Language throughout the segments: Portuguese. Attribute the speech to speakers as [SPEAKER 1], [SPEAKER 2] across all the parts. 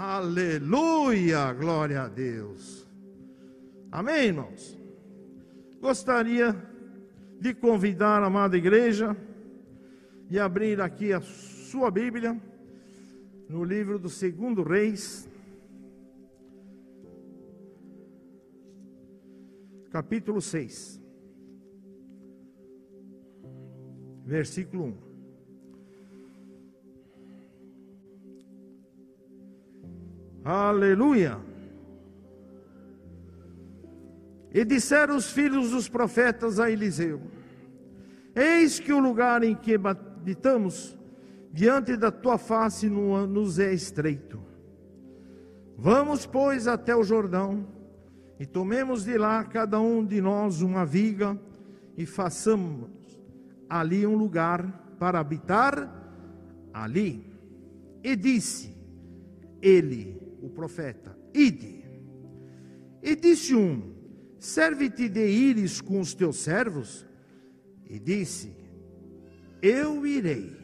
[SPEAKER 1] Aleluia, glória a Deus. Amém, irmãos? Gostaria de convidar a amada igreja e abrir aqui a sua Bíblia no livro do segundo Reis, capítulo 6, versículo 1. Aleluia. E disseram os filhos dos profetas a Eliseu: Eis que o lugar em que habitamos, diante da tua face, nos é estreito. Vamos, pois, até o Jordão, e tomemos de lá cada um de nós uma viga, e façamos ali um lugar para habitar ali. E disse ele, o profeta: Ide. E disse um: Serve-te de ires com os teus servos? E disse: Eu irei.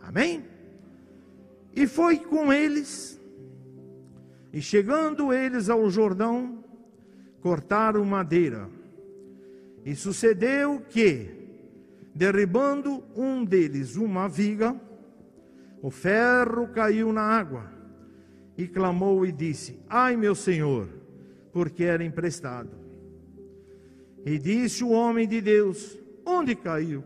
[SPEAKER 1] Amém? E foi com eles. E chegando eles ao Jordão, cortaram madeira. E sucedeu que, derribando um deles uma viga, o ferro caiu na água. E clamou e disse: Ai, meu senhor, porque era emprestado. E disse o homem de Deus: Onde caiu?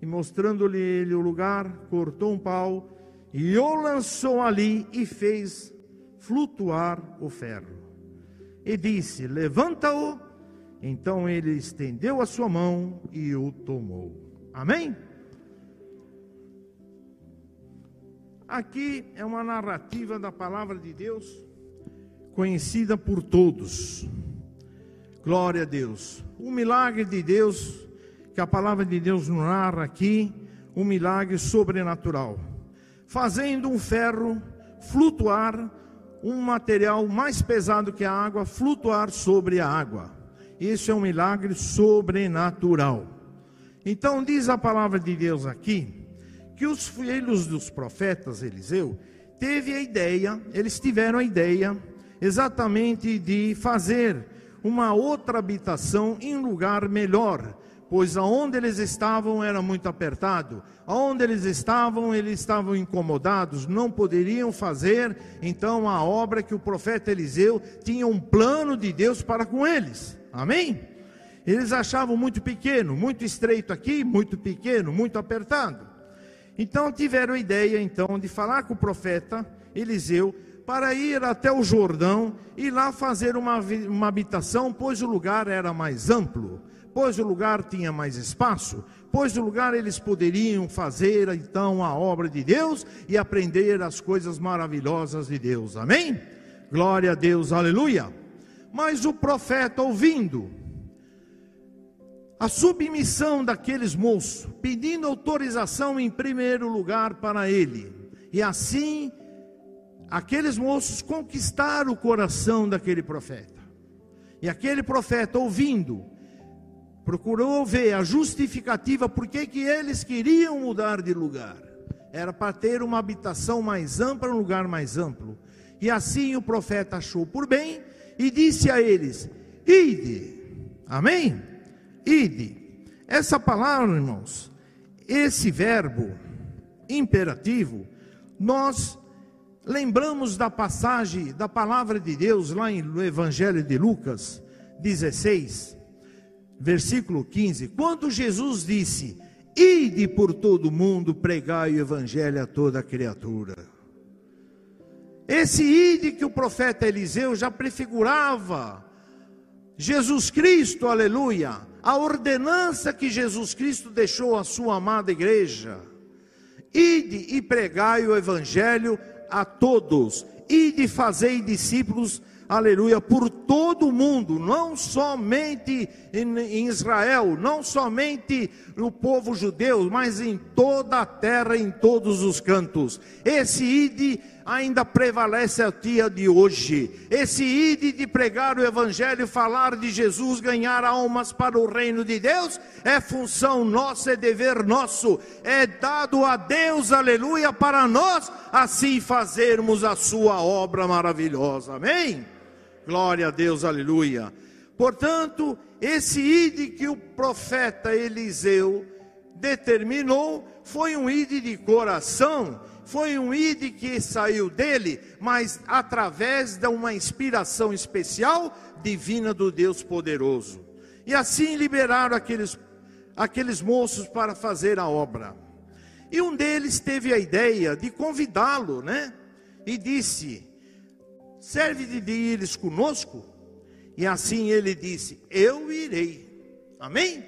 [SPEAKER 1] E mostrando-lhe ele o lugar, cortou um pau e o lançou ali e fez flutuar o ferro. E disse: Levanta-o. Então ele estendeu a sua mão e o tomou. Amém? Aqui é uma narrativa da palavra de Deus conhecida por todos. Glória a Deus. O milagre de Deus, que a palavra de Deus narra aqui, um milagre sobrenatural. Fazendo um ferro flutuar, um material mais pesado que a água, flutuar sobre a água. Isso é um milagre sobrenatural. Então, diz a palavra de Deus aqui, que os filhos dos profetas Eliseu teve a ideia, eles tiveram a ideia exatamente de fazer uma outra habitação em lugar melhor, pois aonde eles estavam era muito apertado, aonde eles estavam, eles estavam incomodados, não poderiam fazer então a obra que o profeta Eliseu tinha um plano de Deus para com eles. Amém? Eles achavam muito pequeno, muito estreito aqui, muito pequeno, muito apertado. Então tiveram a ideia então de falar com o profeta Eliseu para ir até o Jordão e lá fazer uma, uma habitação, pois o lugar era mais amplo, pois o lugar tinha mais espaço, pois o lugar eles poderiam fazer então a obra de Deus e aprender as coisas maravilhosas de Deus. Amém? Glória a Deus, aleluia. Mas o profeta ouvindo a submissão daqueles moços, pedindo autorização em primeiro lugar para ele, e assim aqueles moços conquistaram o coração daquele profeta. E aquele profeta, ouvindo, procurou ver a justificativa por que eles queriam mudar de lugar. Era para ter uma habitação mais ampla, um lugar mais amplo. E assim o profeta achou por bem e disse a eles: Ide. Amém? Ide. Essa palavra, irmãos, esse verbo imperativo, nós Lembramos da passagem da palavra de Deus lá no Evangelho de Lucas 16, versículo 15, quando Jesus disse: Ide por todo mundo, pregai o Evangelho a toda criatura. Esse ide que o profeta Eliseu já prefigurava Jesus Cristo, aleluia, a ordenança que Jesus Cristo deixou à sua amada igreja. Ide e pregai o Evangelho a todos e de fazer discípulos, aleluia, por todo o mundo, não somente em, Israel, não somente no povo judeu, mas em toda a terra, em todos os cantos. Esse ide ainda prevalece a dia de hoje. Esse ide de pregar o evangelho, falar de Jesus, ganhar almas para o reino de Deus, é função nossa, é dever nosso, é dado a Deus, aleluia, para nós assim fazermos a sua obra maravilhosa. Amém? Glória a Deus, aleluia. Portanto, esse ide que o profeta Eliseu determinou foi um ide de coração, foi um ide que saiu dele, mas através de uma inspiração especial divina do Deus poderoso. E assim liberaram aqueles, aqueles moços para fazer a obra. E um deles teve a ideia de convidá-lo, né? E disse: Serve de ires conosco? E assim ele disse: Eu irei. Amém?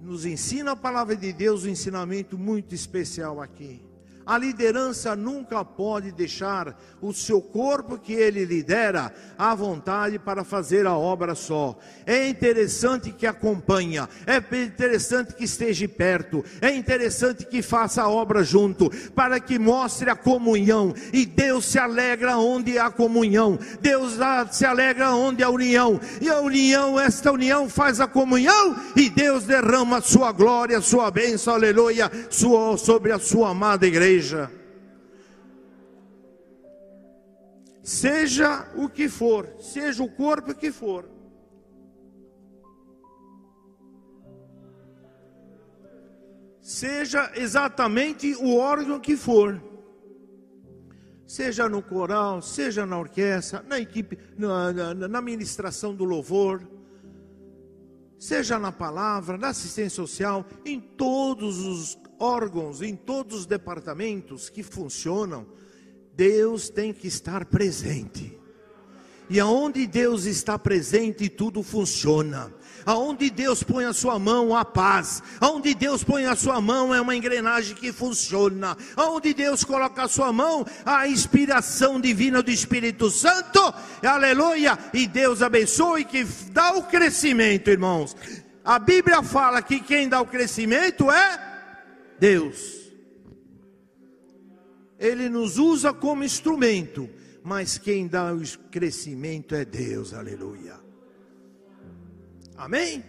[SPEAKER 1] Nos ensina a palavra de Deus um ensinamento muito especial aqui. A liderança nunca pode deixar o seu corpo que ele lidera à vontade para fazer a obra só. É interessante que acompanha, é interessante que esteja perto, é interessante que faça a obra junto, para que mostre a comunhão. E Deus se alegra onde há comunhão. Deus se alegra onde há união. E a união, esta união faz a comunhão e Deus derrama a sua glória, a sua bênção, aleluia, sua, sobre a sua amada igreja igreja. Seja o que for, seja o corpo que for. Seja exatamente o órgão que for. Seja no coral, seja na orquestra, na equipe, na, na, na ministração do louvor, seja na palavra, na assistência social, em todos os órgãos, em todos os departamentos que funcionam, Deus tem que estar presente. E aonde Deus está presente, tudo funciona. Aonde Deus põe a sua mão, a paz. Aonde Deus põe a sua mão, é uma engrenagem que funciona. Aonde Deus coloca a sua mão, a inspiração divina do Espírito Santo. Aleluia! E Deus abençoe que dá o crescimento, irmãos. A Bíblia fala que quem dá o crescimento é Deus. Ele nos usa como instrumento, mas quem dá o crescimento é Deus, aleluia. Amém?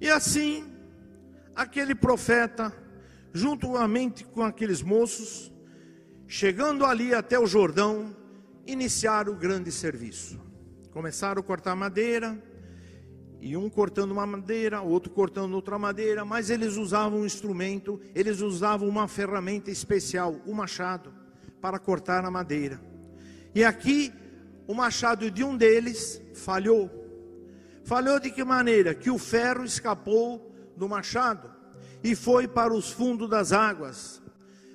[SPEAKER 1] E assim, aquele profeta, juntamente com aqueles moços, chegando ali até o Jordão, iniciaram o grande serviço. Começaram a cortar madeira, e um cortando uma madeira, outro cortando outra madeira, mas eles usavam um instrumento, eles usavam uma ferramenta especial, o machado, para cortar a madeira. E aqui o machado de um deles falhou. Falhou de que maneira? Que o ferro escapou do machado e foi para os fundos das águas.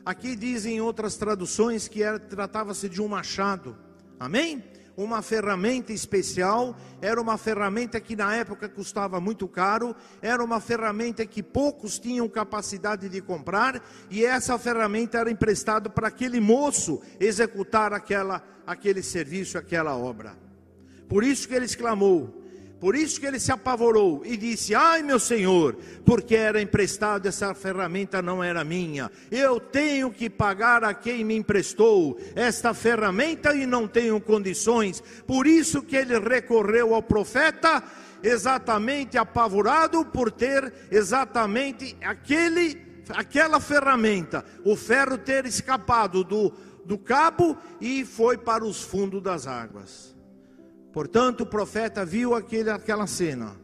[SPEAKER 1] Aqui dizem outras traduções que tratava-se de um machado. Amém? Uma ferramenta especial, era uma ferramenta que na época custava muito caro, era uma ferramenta que poucos tinham capacidade de comprar, e essa ferramenta era emprestada para aquele moço executar aquela, aquele serviço, aquela obra. Por isso que ele exclamou: por isso que ele se apavorou e disse: Ai, meu senhor, porque era emprestado, essa ferramenta não era minha. Eu tenho que pagar a quem me emprestou esta ferramenta e não tenho condições. Por isso que ele recorreu ao profeta, exatamente apavorado por ter exatamente aquele, aquela ferramenta, o ferro ter escapado do, do cabo e foi para os fundos das águas. Portanto, o profeta viu aquele, aquela cena.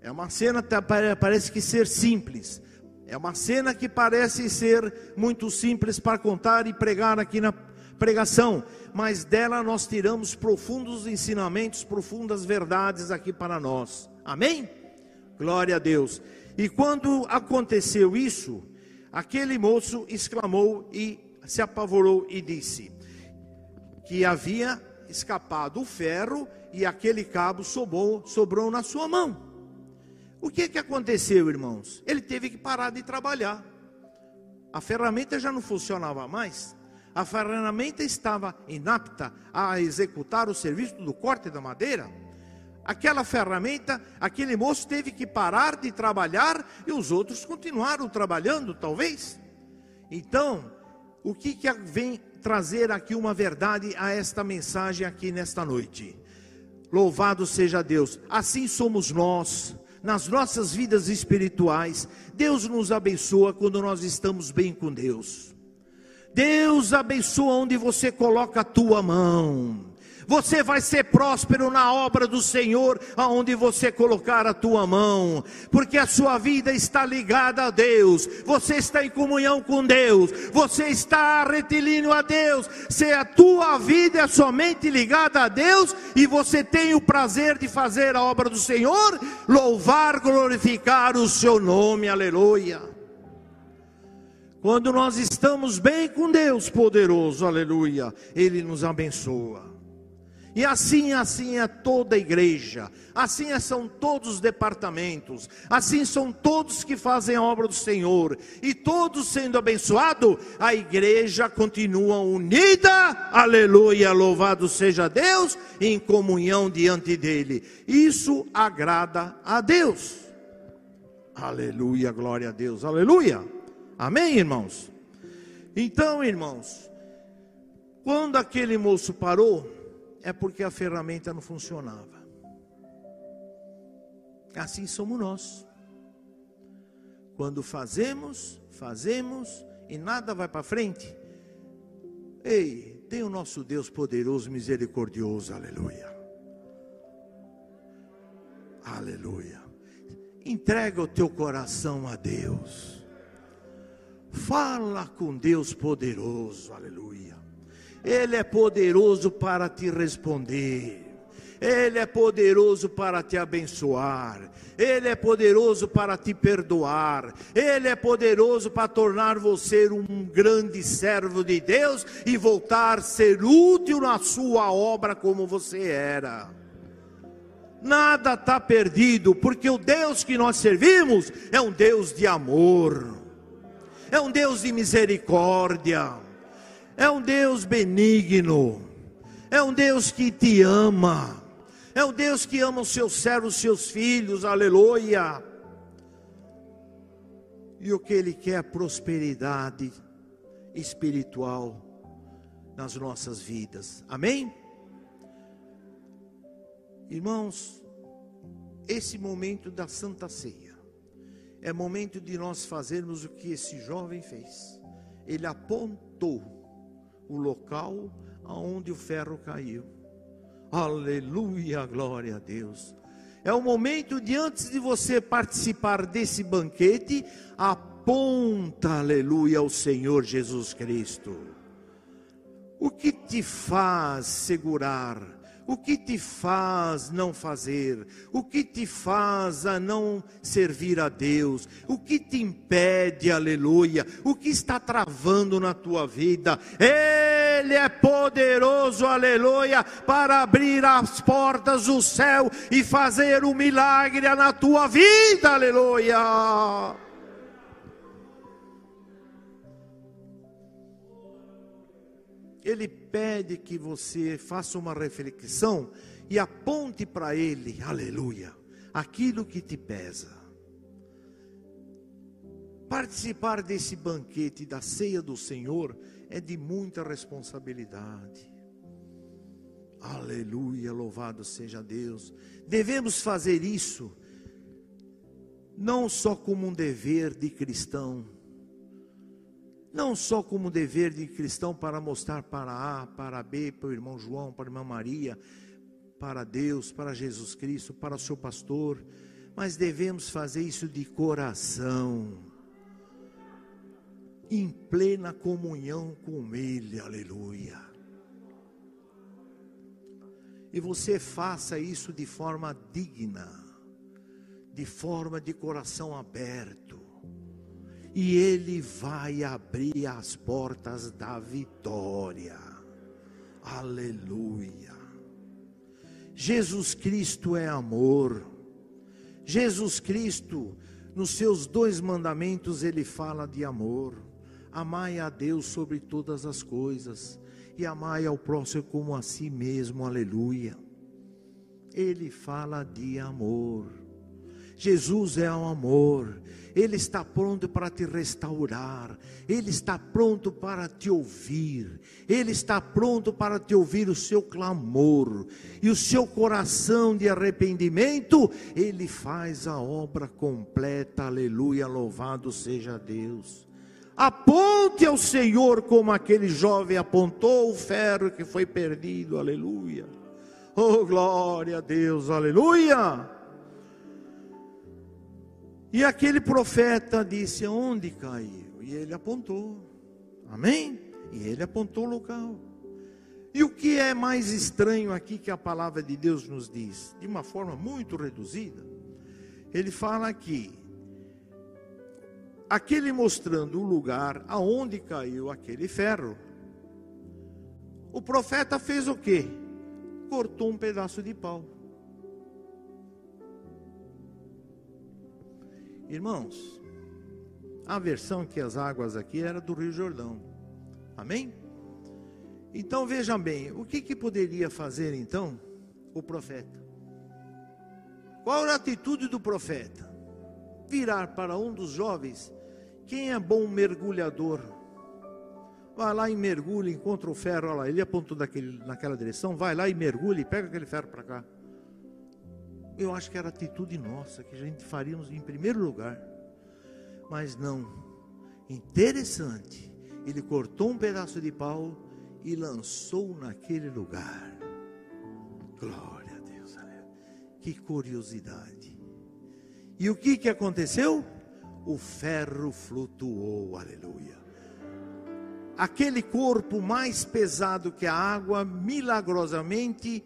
[SPEAKER 1] É uma cena que parece que ser simples. É uma cena que parece ser muito simples para contar e pregar aqui na pregação, mas dela nós tiramos profundos ensinamentos, profundas verdades aqui para nós. Amém? Glória a Deus. E quando aconteceu isso, aquele moço exclamou e se apavorou e disse que havia escapado o ferro e aquele cabo sobrou, sobrou na sua mão. O que, que aconteceu, irmãos? Ele teve que parar de trabalhar. A ferramenta já não funcionava mais. A ferramenta estava inapta a executar o serviço do corte da madeira. Aquela ferramenta, aquele moço teve que parar de trabalhar e os outros continuaram trabalhando, talvez. Então, o que, que vem trazer aqui uma verdade a esta mensagem aqui nesta noite? Louvado seja Deus. Assim somos nós, nas nossas vidas espirituais. Deus nos abençoa quando nós estamos bem com Deus. Deus abençoa onde você coloca a tua mão. Você vai ser próspero na obra do Senhor, aonde você colocar a tua mão, porque a sua vida está ligada a Deus. Você está em comunhão com Deus. Você está retilíneo a Deus. Se a tua vida é somente ligada a Deus e você tem o prazer de fazer a obra do Senhor, louvar, glorificar o seu nome. Aleluia. Quando nós estamos bem com Deus poderoso, aleluia, Ele nos abençoa. E assim, assim é toda a igreja, assim é, são todos os departamentos, assim são todos que fazem a obra do Senhor, e todos sendo abençoados, a igreja continua unida, aleluia, louvado seja Deus, em comunhão diante dEle. Isso agrada a Deus, aleluia, glória a Deus, aleluia, amém, irmãos? Então, irmãos, quando aquele moço parou, é porque a ferramenta não funcionava. Assim somos nós. Quando fazemos, fazemos e nada vai para frente. Ei, tem o nosso Deus poderoso, misericordioso, aleluia. Aleluia. Entrega o teu coração a Deus. Fala com Deus poderoso, aleluia. Ele é poderoso para te responder. Ele é poderoso para te abençoar. Ele é poderoso para te perdoar. Ele é poderoso para tornar você um grande servo de Deus e voltar a ser útil na sua obra como você era. Nada está perdido, porque o Deus que nós servimos é um Deus de amor, é um Deus de misericórdia é um Deus benigno, é um Deus que te ama, é um Deus que ama os seus servos, os seus filhos, aleluia. E o que Ele quer é prosperidade espiritual nas nossas vidas, amém? Irmãos, esse momento da Santa Ceia é momento de nós fazermos o que esse jovem fez. Ele apontou o local aonde o ferro caiu. Aleluia, glória a Deus. É o momento de antes de você participar desse banquete, aponta, aleluia, ao Senhor Jesus Cristo. O que te faz segurar o que te faz não fazer? O que te faz a não servir a Deus? O que te impede, aleluia? O que está travando na tua vida? Ele é poderoso, aleluia, para abrir as portas do céu e fazer um milagre na tua vida, aleluia. Ele pede que você faça uma reflexão e aponte para ele, aleluia, aquilo que te pesa. Participar desse banquete da ceia do Senhor é de muita responsabilidade. Aleluia, louvado seja Deus. Devemos fazer isso não só como um dever de cristão, não só como dever de cristão para mostrar para A, para B, para o irmão João, para a irmã Maria, para Deus, para Jesus Cristo, para o seu pastor, mas devemos fazer isso de coração, em plena comunhão com Ele, aleluia. E você faça isso de forma digna, de forma de coração aberto e Ele vai abrir as portas da vitória. Aleluia. Jesus Cristo é amor. Jesus Cristo, nos seus dois mandamentos, ele fala de amor. Amai a Deus sobre todas as coisas e amai ao próximo como a si mesmo. Aleluia. Ele fala de amor. Jesus é o amor. Ele está pronto para te restaurar, Ele está pronto para te ouvir, Ele está pronto para te ouvir o seu clamor e o seu coração de arrependimento, Ele faz a obra completa, aleluia, louvado seja Deus. Aponte ao Senhor como aquele jovem apontou o ferro que foi perdido, aleluia. Oh, glória a Deus, aleluia. E aquele profeta disse: Onde caiu? E ele apontou. Amém? E ele apontou o local. E o que é mais estranho aqui que a palavra de Deus nos diz, de uma forma muito reduzida, ele fala aqui, aquele mostrando o lugar aonde caiu aquele ferro. O profeta fez o quê? Cortou um pedaço de pau. Irmãos, a versão que as águas aqui era do Rio Jordão. Amém? Então vejam bem, o que, que poderia fazer então o profeta? Qual a atitude do profeta? Virar para um dos jovens, quem é bom mergulhador? Vai lá e mergulha, encontra o ferro, olha lá, ele apontou daquele, naquela direção, vai lá e mergulha e pega aquele ferro para cá. Eu acho que era atitude nossa, que a gente faríamos em primeiro lugar. Mas não. Interessante. Ele cortou um pedaço de pau e lançou naquele lugar. Glória a Deus. Que curiosidade. E o que, que aconteceu? O ferro flutuou, aleluia. Aquele corpo mais pesado que a água, milagrosamente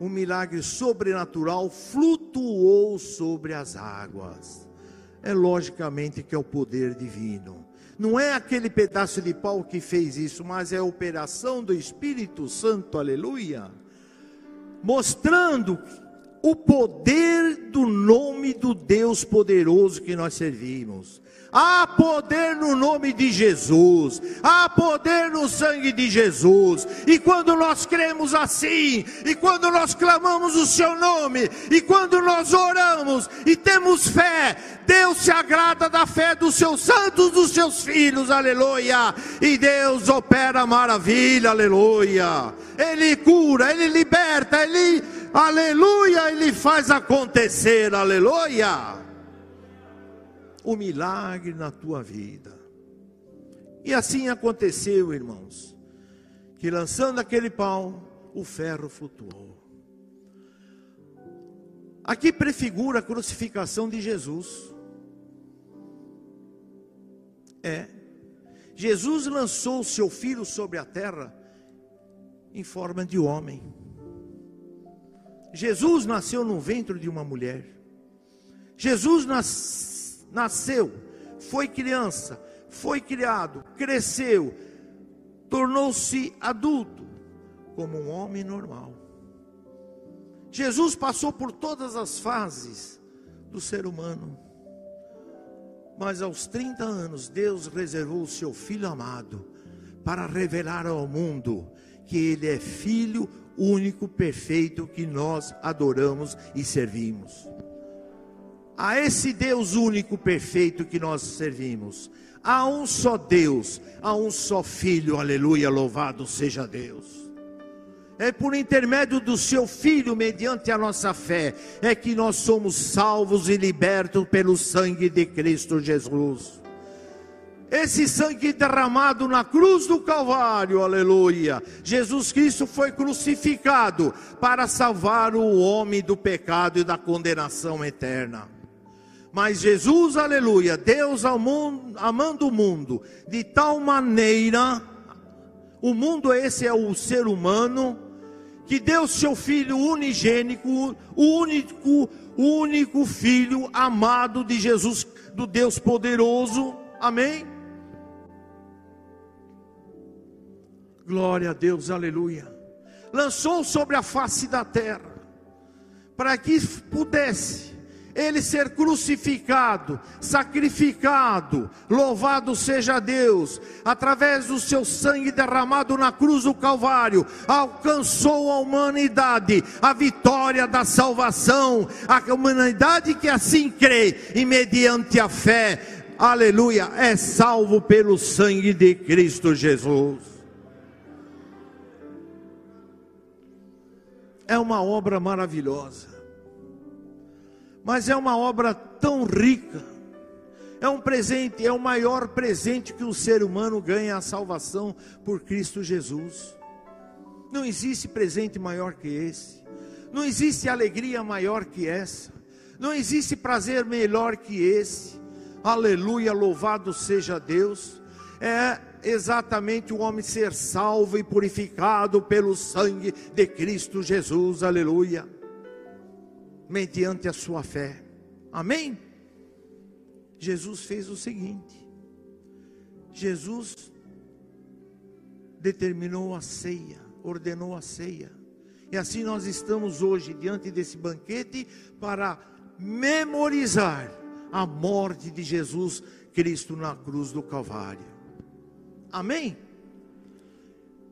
[SPEAKER 1] um milagre sobrenatural flutuou sobre as águas. É logicamente que é o poder divino. Não é aquele pedaço de pau que fez isso, mas é a operação do Espírito Santo, aleluia. Mostrando o poder do nome do Deus poderoso que nós servimos. Há poder no nome de Jesus, há poder no sangue de Jesus. E quando nós cremos assim, e quando nós clamamos o seu nome, e quando nós oramos e temos fé, Deus se agrada da fé dos seus santos, dos seus filhos, aleluia. E Deus opera maravilha, aleluia. Ele cura, ele liberta, ele, aleluia, ele faz acontecer, aleluia o milagre na tua vida. E assim aconteceu, irmãos, que lançando aquele pau, o ferro flutuou. Aqui prefigura a crucificação de Jesus. É. Jesus lançou o seu filho sobre a terra em forma de homem. Jesus nasceu no ventre de uma mulher. Jesus nasceu nasceu, foi criança, foi criado, cresceu, tornou-se adulto, como um homem normal. Jesus passou por todas as fases do ser humano. Mas aos 30 anos, Deus reservou o seu filho amado para revelar ao mundo que ele é filho único, perfeito que nós adoramos e servimos a esse Deus único perfeito que nós servimos. Há um só Deus, há um só Filho, aleluia, louvado seja Deus. É por intermédio do seu Filho, mediante a nossa fé, é que nós somos salvos e libertos pelo sangue de Cristo Jesus. Esse sangue derramado na cruz do Calvário, aleluia. Jesus Cristo foi crucificado para salvar o homem do pecado e da condenação eterna. Mas Jesus, aleluia, Deus amando o mundo de tal maneira, o mundo esse é o ser humano, que deu seu filho unigênico, o único, único filho amado de Jesus, do Deus poderoso, amém? Glória a Deus, aleluia. Lançou sobre a face da terra, para que pudesse ele ser crucificado, sacrificado, louvado seja Deus, através do seu sangue derramado na cruz do Calvário, alcançou a humanidade a vitória da salvação, a humanidade que assim crê e mediante a fé, aleluia, é salvo pelo sangue de Cristo Jesus. É uma obra maravilhosa mas é uma obra tão rica. É um presente, é o maior presente que o ser humano ganha a salvação por Cristo Jesus. Não existe presente maior que esse. Não existe alegria maior que essa. Não existe prazer melhor que esse. Aleluia, louvado seja Deus. É exatamente o homem ser salvo e purificado pelo sangue de Cristo Jesus. Aleluia mediante a sua fé. Amém? Jesus fez o seguinte: Jesus determinou a ceia, ordenou a ceia. E assim nós estamos hoje diante desse banquete para memorizar a morte de Jesus Cristo na cruz do Calvário. Amém?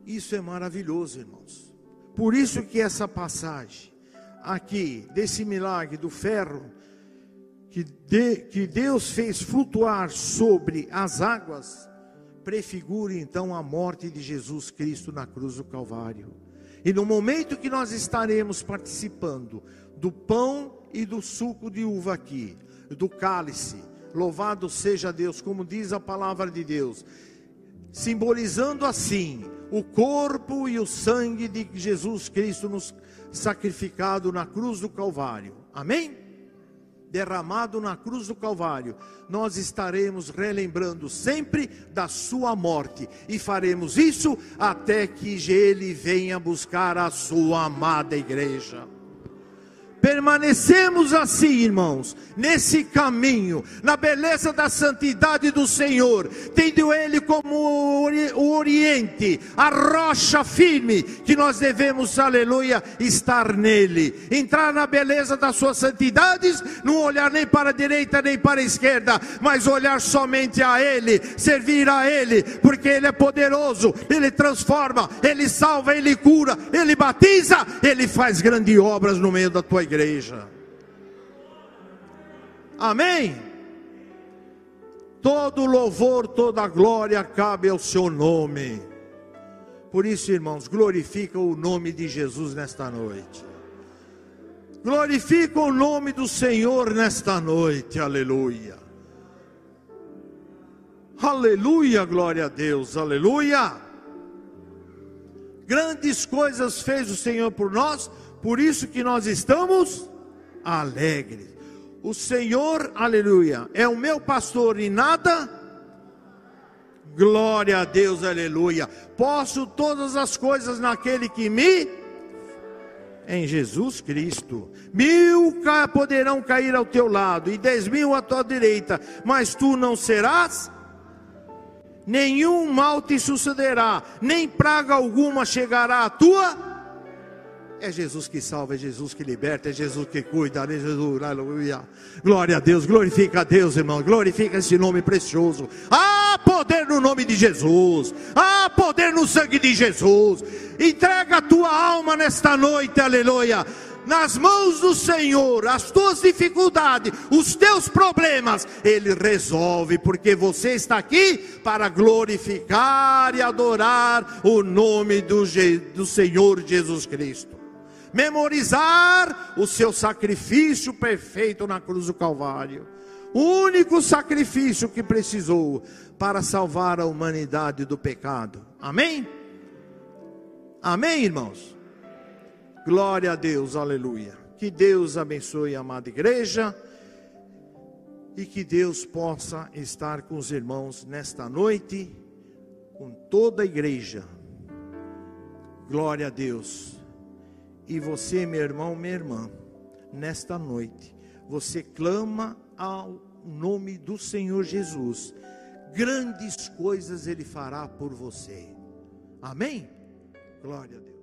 [SPEAKER 1] Isso é maravilhoso, irmãos. Por isso que essa passagem aqui desse milagre do ferro que, de, que Deus fez flutuar sobre as águas, prefigura então a morte de Jesus Cristo na cruz do Calvário. E no momento que nós estaremos participando do pão e do suco de uva aqui, do cálice, louvado seja Deus, como diz a palavra de Deus, simbolizando assim o corpo e o sangue de Jesus Cristo nos sacrificado na cruz do Calvário. Amém? Derramado na cruz do Calvário, nós estaremos relembrando sempre da sua morte e faremos isso até que ele venha buscar a sua amada igreja. Permanecemos assim, irmãos, nesse caminho, na beleza da santidade do Senhor, tendo Ele como o Oriente, a rocha firme, que nós devemos, aleluia, estar nele, entrar na beleza das suas santidades, não olhar nem para a direita nem para a esquerda, mas olhar somente a Ele, servir a Ele, porque Ele é poderoso, Ele transforma, Ele salva, Ele cura, Ele batiza, Ele faz grandes obras no meio da tua igreja igreja. Amém? Todo louvor, toda glória cabe ao seu nome. Por isso, irmãos, glorifica o nome de Jesus nesta noite. Glorifica o nome do Senhor nesta noite. Aleluia. Aleluia, glória a Deus. Aleluia. Grandes coisas fez o Senhor por nós por isso que nós estamos alegres. O Senhor, aleluia, é o meu pastor e nada. Glória a Deus, aleluia. Posso todas as coisas naquele que me em Jesus Cristo. Mil poderão cair ao teu lado e dez mil à tua direita, mas tu não serás. Nenhum mal te sucederá, nem praga alguma chegará à tua é Jesus que salva, é Jesus que liberta, é Jesus que cuida, é Jesus, aleluia. Glória a Deus, glorifica a Deus, irmão, glorifica esse nome precioso. Há poder no nome de Jesus, há poder no sangue de Jesus. Entrega a tua alma nesta noite, aleluia nas mãos do Senhor, as tuas dificuldades, os teus problemas, Ele resolve, porque você está aqui para glorificar e adorar o nome do, do Senhor Jesus Cristo memorizar o seu sacrifício perfeito na cruz do Calvário. O único sacrifício que precisou para salvar a humanidade do pecado. Amém? Amém, irmãos? Glória a Deus, aleluia. Que Deus abençoe a amada igreja e que Deus possa estar com os irmãos nesta noite, com toda a igreja. Glória a Deus. E você, meu irmão, minha irmã, nesta noite, você clama ao nome do Senhor Jesus. Grandes coisas Ele fará por você. Amém? Glória a Deus.